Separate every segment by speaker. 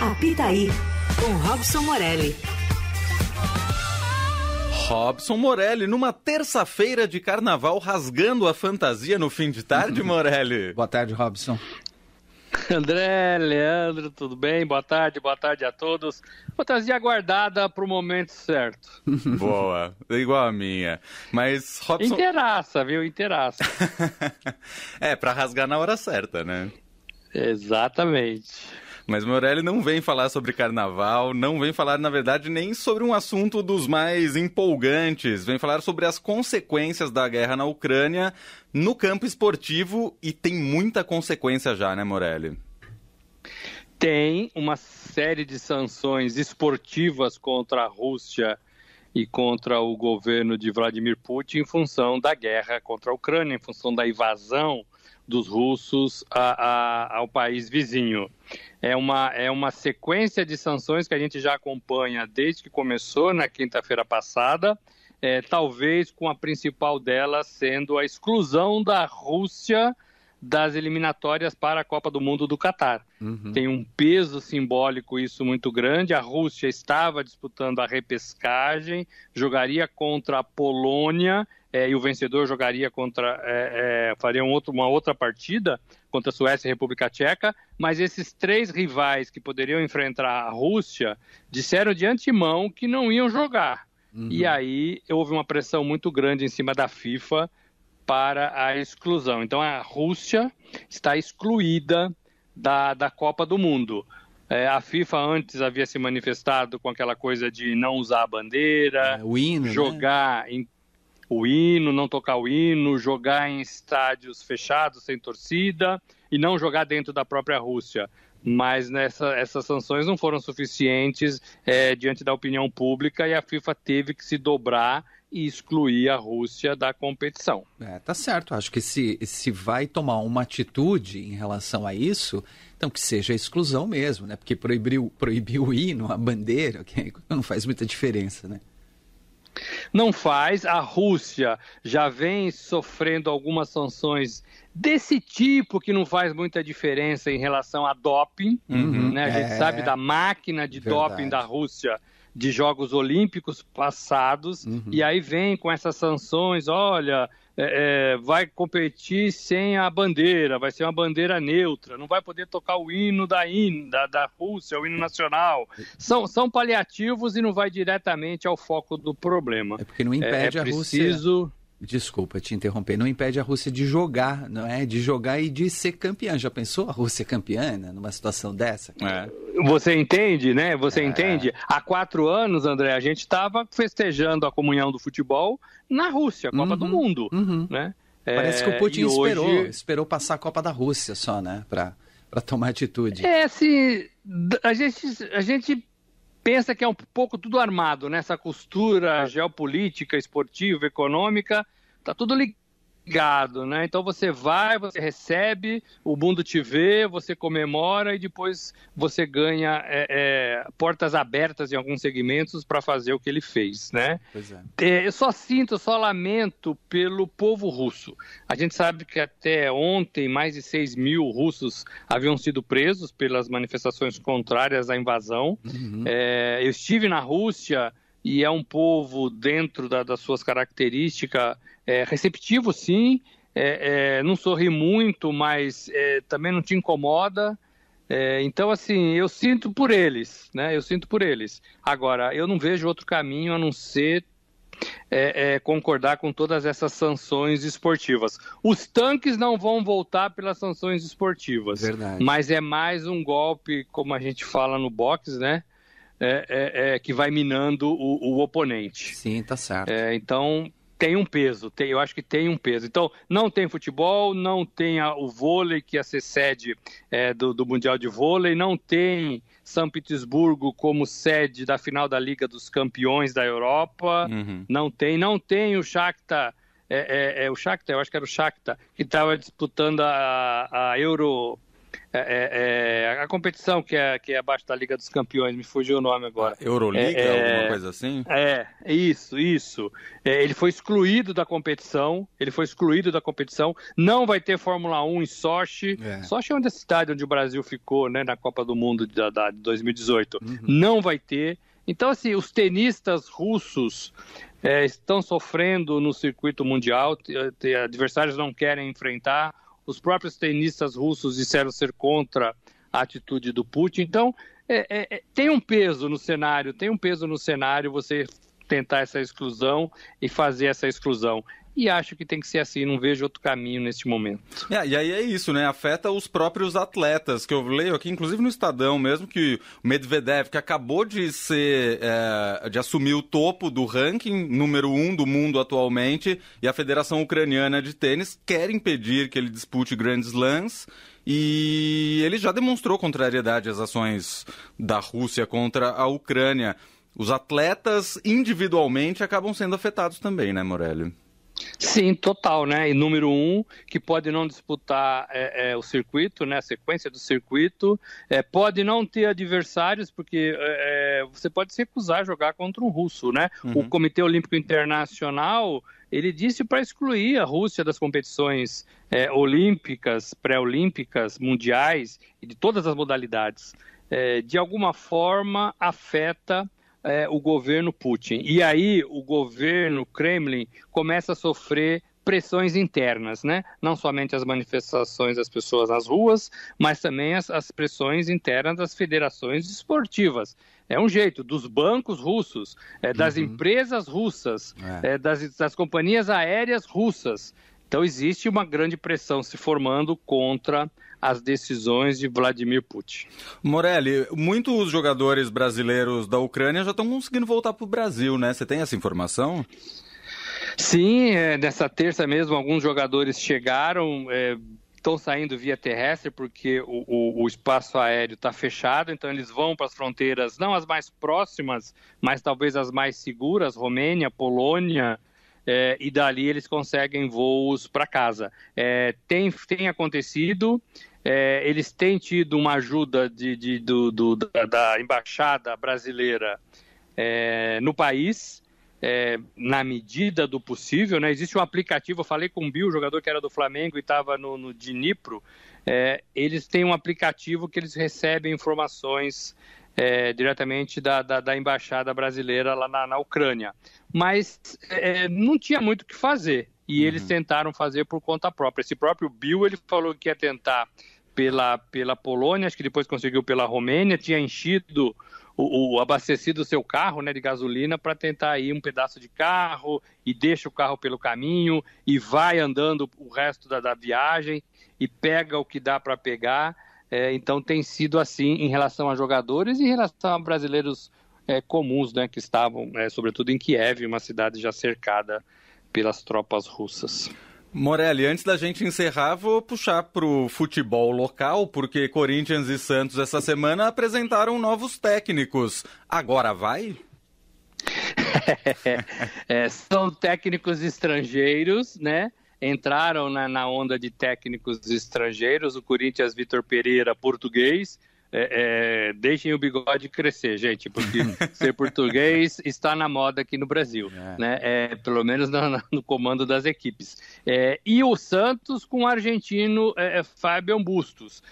Speaker 1: Apita aí, com Robson Morelli.
Speaker 2: Robson Morelli, numa terça-feira de carnaval, rasgando a fantasia no fim de tarde, Morelli.
Speaker 3: Boa tarde, Robson.
Speaker 4: André, Leandro, tudo bem? Boa tarde, boa tarde a todos. Fantasia aguardada para o momento certo.
Speaker 2: Boa, igual a minha. Mas Robson.
Speaker 4: Inteiraça, viu? Inteiraça.
Speaker 2: é, para rasgar na hora certa, né?
Speaker 4: Exatamente.
Speaker 2: Mas Morelli não vem falar sobre carnaval, não vem falar, na verdade, nem sobre um assunto dos mais empolgantes. Vem falar sobre as consequências da guerra na Ucrânia no campo esportivo e tem muita consequência já, né, Morelli?
Speaker 4: Tem uma série de sanções esportivas contra a Rússia e contra o governo de Vladimir Putin em função da guerra contra a Ucrânia, em função da invasão dos russos a, a, ao país vizinho. É uma, é uma sequência de sanções que a gente já acompanha desde que começou na quinta-feira passada, é, talvez com a principal delas sendo a exclusão da Rússia das eliminatórias para a Copa do Mundo do Catar. Uhum. Tem um peso simbólico isso muito grande. A Rússia estava disputando a repescagem, jogaria contra a Polônia é, e o vencedor jogaria contra, é, é, faria um outro, uma outra partida contra a Suécia e a República Tcheca, mas esses três rivais que poderiam enfrentar a Rússia disseram de antemão que não iam jogar. Uhum. E aí houve uma pressão muito grande em cima da FIFA para a exclusão. Então a Rússia está excluída da, da Copa do Mundo. É, a FIFA antes havia se manifestado com aquela coisa de não usar a bandeira,
Speaker 3: é, hino, né?
Speaker 4: jogar
Speaker 3: né?
Speaker 4: em o hino, não tocar o hino, jogar em estádios fechados, sem torcida, e não jogar dentro da própria Rússia. Mas nessa, essas sanções não foram suficientes é, diante da opinião pública e a FIFA teve que se dobrar e excluir a Rússia da competição.
Speaker 3: É, tá certo. Acho que se, se vai tomar uma atitude em relação a isso, então que seja exclusão mesmo, né? Porque proibir, proibir o hino, a bandeira, não faz muita diferença, né?
Speaker 4: Não faz. A Rússia já vem sofrendo algumas sanções desse tipo que não faz muita diferença em relação a doping. Uhum, né? A gente é... sabe da máquina de Verdade. doping da Rússia de Jogos Olímpicos passados, uhum. e aí vem com essas sanções, olha, é, é, vai competir sem a bandeira, vai ser uma bandeira neutra, não vai poder tocar o hino da, in, da, da Rússia, o hino nacional. São, são paliativos e não vai diretamente ao foco do problema.
Speaker 3: É porque não impede é, é a preciso... Rússia Desculpa te interromper, não impede a Rússia de jogar, não é? De jogar e de ser campeã. Já pensou a Rússia campeã né? numa situação dessa?
Speaker 4: É. Você entende, né? Você é. entende? Há quatro anos, André, a gente estava festejando a comunhão do futebol na Rússia, Copa uhum, do Mundo, uhum. né?
Speaker 3: Parece que o é, Putin esperou, hoje... esperou passar a Copa da Rússia só, né? Para tomar atitude.
Speaker 4: É, assim, a gente, a gente pensa que é um pouco tudo armado nessa costura geopolítica, esportiva, econômica, tá tudo ligado ligado, né? Então você vai, você recebe, o mundo te vê, você comemora e depois você ganha é, é, portas abertas em alguns segmentos para fazer o que ele fez, né? É. é. eu só sinto, só lamento pelo povo russo. A gente sabe que até ontem mais de 6 mil russos haviam sido presos pelas manifestações contrárias à invasão. Uhum. É, eu estive na Rússia e é um povo dentro da, das suas características é, receptivo, sim, é, é, não sorri muito, mas é, também não te incomoda. É, então, assim, eu sinto por eles, né? Eu sinto por eles. Agora, eu não vejo outro caminho a não ser é, concordar com todas essas sanções esportivas. Os tanques não vão voltar pelas sanções esportivas.
Speaker 3: Verdade.
Speaker 4: Mas é mais um golpe, como a gente fala no boxe, né? É, é, é, que vai minando o, o oponente.
Speaker 3: Sim, tá certo.
Speaker 4: É, então tem um peso, tem, eu acho que tem um peso. Então, não tem futebol, não tem a, o vôlei, que ia ser sede é, do, do, Mundial de Vôlei, não tem São Petersburgo como sede da final da Liga dos Campeões da Europa, uhum. não tem, não tem o Shakhtar, é, é, é, o Shakhtar, eu acho que era o Shakhtar, que estava disputando a, a Euro é, é, é, a competição que é, que é abaixo da Liga dos Campeões, me fugiu o nome agora.
Speaker 2: Euroliga, é, é, alguma coisa assim?
Speaker 4: É, isso, isso. É, ele foi excluído da competição, ele foi excluído da competição, não vai ter Fórmula 1 em Sochi. É. Sochi é onde a cidade onde o Brasil ficou, né, na Copa do Mundo de, de 2018. Uhum. Não vai ter. Então, assim, os tenistas russos estão sofrendo no circuito mundial, adversários não querem enfrentar os próprios tenistas russos disseram ser contra a atitude do Putin. Então, é, é, é, tem um peso no cenário, tem um peso no cenário você tentar essa exclusão e fazer essa exclusão e acho que tem que ser assim, não vejo outro caminho neste momento.
Speaker 2: É, e aí é isso, né? Afeta os próprios atletas, que eu leio aqui, inclusive no Estadão mesmo, que o Medvedev, que acabou de ser, é, de assumir o topo do ranking, número um do mundo atualmente, e a Federação Ucraniana de Tênis quer impedir que ele dispute Grand Slams. E ele já demonstrou contrariedade às ações da Rússia contra a Ucrânia. Os atletas individualmente acabam sendo afetados também, né, Morelli?
Speaker 4: Sim, total, né? E número um, que pode não disputar é, é, o circuito, né? A sequência do circuito, é, pode não ter adversários, porque é, é, você pode se recusar a jogar contra um russo, né? Uhum. O Comitê Olímpico Internacional ele disse para excluir a Rússia das competições é, olímpicas, pré-olímpicas, mundiais e de todas as modalidades. de alguma forma afeta é, o governo Putin. E aí o governo Kremlin começa a sofrer pressões internas, né? Não somente as manifestações das pessoas nas ruas, mas também as, as pressões internas das federações esportivas. É um jeito dos bancos russos, é, das uhum. empresas russas, é. É, das, das companhias aéreas russas. Então existe uma grande pressão se formando contra as decisões de Vladimir Putin.
Speaker 2: Morelli, muitos jogadores brasileiros da Ucrânia já estão conseguindo voltar para o Brasil, né? Você tem essa informação?
Speaker 4: Sim, é, nessa terça mesmo alguns jogadores chegaram, é, estão saindo via terrestre porque o, o, o espaço aéreo está fechado, então eles vão para as fronteiras, não as mais próximas, mas talvez as mais seguras, Romênia, Polônia, é, e dali eles conseguem voos para casa. É, tem, tem acontecido, é, eles têm tido uma ajuda de, de do, do, da, da, embaixada brasileira é, no país. É, na medida do possível, né? Existe um aplicativo, eu falei com o Bill, jogador que era do Flamengo e estava no, no Dnipro, é, eles têm um aplicativo que eles recebem informações é, diretamente da, da, da, embaixada brasileira lá na, na Ucrânia. Mas é, não tinha muito o que fazer e uhum. eles tentaram fazer por conta própria. Esse próprio Bill ele falou que ia tentar pela, pela Polônia, acho que depois conseguiu pela Romênia, tinha enchido o, o abastecido o seu carro né, de gasolina para tentar ir um pedaço de carro e deixa o carro pelo caminho e vai andando o resto da, da viagem e pega o que dá para pegar. É, então tem sido assim em relação a jogadores e em relação a brasileiros é, comuns né, que estavam, é, sobretudo em Kiev, uma cidade já cercada pelas tropas russas.
Speaker 2: Morelli, antes da gente encerrar, vou puxar para o futebol local, porque Corinthians e Santos essa semana apresentaram novos técnicos. Agora vai?
Speaker 4: é, são técnicos estrangeiros, né? Entraram na, na onda de técnicos estrangeiros. O Corinthians, Vitor Pereira, português é, é, deixem o bigode crescer, gente, porque ser português está na moda aqui no Brasil, é. né? É, pelo menos no, no, comando das equipes. É, e o Santos com o argentino é, Fábio Bustos,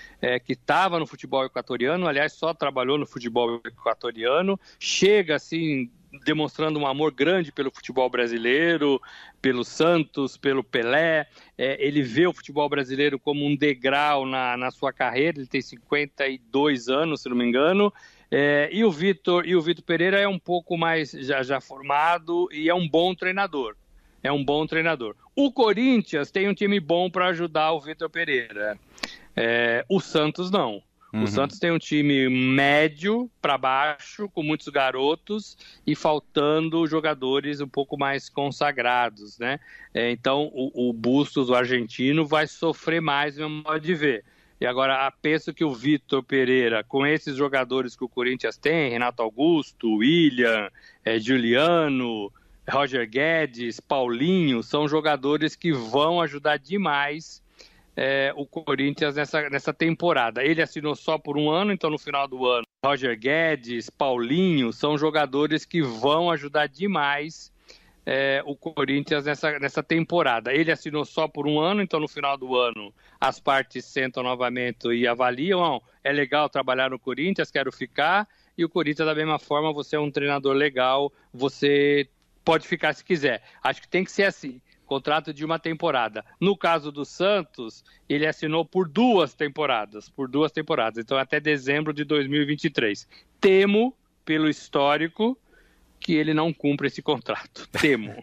Speaker 4: que estava no futebol equatoriano, aliás, só trabalhou no futebol equatoriano, chega assim demonstrando um amor grande pelo futebol brasileiro, pelo Santos, pelo Pelé. É, ele vê o futebol brasileiro como um degrau na, na sua carreira. Ele tem 52 anos, se não me engano. É, e o Vitor e o Vitor Pereira é um pouco mais já, já formado e é um bom treinador. É um bom treinador. O Corinthians tem um time bom para ajudar o Vitor Pereira. É, o Santos não. Uhum. O Santos tem um time médio para baixo, com muitos garotos e faltando jogadores um pouco mais consagrados, né? É, então o, o Bustos, o argentino, vai sofrer mais, meu modo de ver. E agora, penso que o Vitor Pereira, com esses jogadores que o Corinthians tem, Renato Augusto, William, é, Juliano, Roger Guedes, Paulinho, são jogadores que vão ajudar demais é, o Corinthians nessa, nessa temporada. Ele assinou só por um ano, então no final do ano, Roger Guedes, Paulinho, são jogadores que vão ajudar demais é, o Corinthians nessa, nessa temporada. Ele assinou só por um ano, então no final do ano as partes sentam novamente e avaliam. É legal trabalhar no Corinthians, quero ficar. E o Corinthians, da mesma forma, você é um treinador legal, você pode ficar se quiser. Acho que tem que ser assim contrato de uma temporada. No caso do Santos, ele assinou por duas temporadas, por duas temporadas, então até dezembro de 2023. Temo, pelo histórico, que ele não cumpra esse contrato. Temo.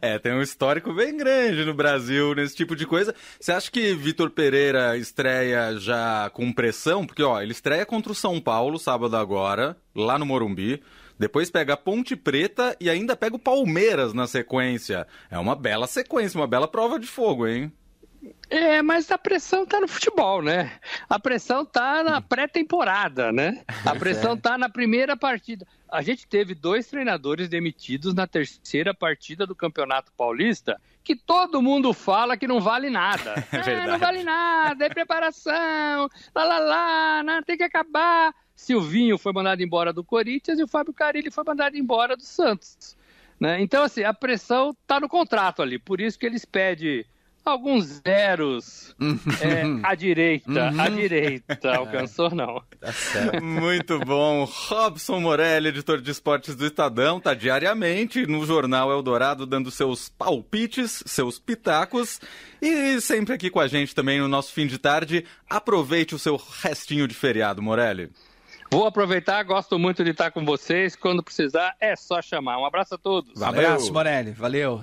Speaker 2: é, tem um histórico bem grande no Brasil nesse tipo de coisa. Você acha que Vitor Pereira estreia já com pressão? Porque, ó, ele estreia contra o São Paulo sábado agora, lá no Morumbi. Depois pega a Ponte Preta e ainda pega o Palmeiras na sequência. É uma bela sequência, uma bela prova de fogo, hein?
Speaker 4: É, mas a pressão tá no futebol, né? A pressão tá na pré-temporada, né? A pressão tá na primeira partida. A gente teve dois treinadores demitidos na terceira partida do Campeonato Paulista, que todo mundo fala que não vale nada. É ah, não vale nada, é preparação, lá lá lá, não, tem que acabar. Silvinho foi mandado embora do Corinthians e o Fábio Carilli foi mandado embora do Santos. Né? Então, assim, a pressão está no contrato ali, por isso que eles pedem alguns zeros uhum. é, à direita, uhum. à direita, alcançou não. Tá
Speaker 2: Muito bom. Robson Morelli, editor de esportes do Estadão, tá diariamente no Jornal Eldorado dando seus palpites, seus pitacos e sempre aqui com a gente também no nosso fim de tarde. Aproveite o seu restinho de feriado, Morelli.
Speaker 4: Vou aproveitar, gosto muito de estar com vocês. Quando precisar, é só chamar. Um abraço a todos.
Speaker 3: Um abraço, Morelli. Valeu.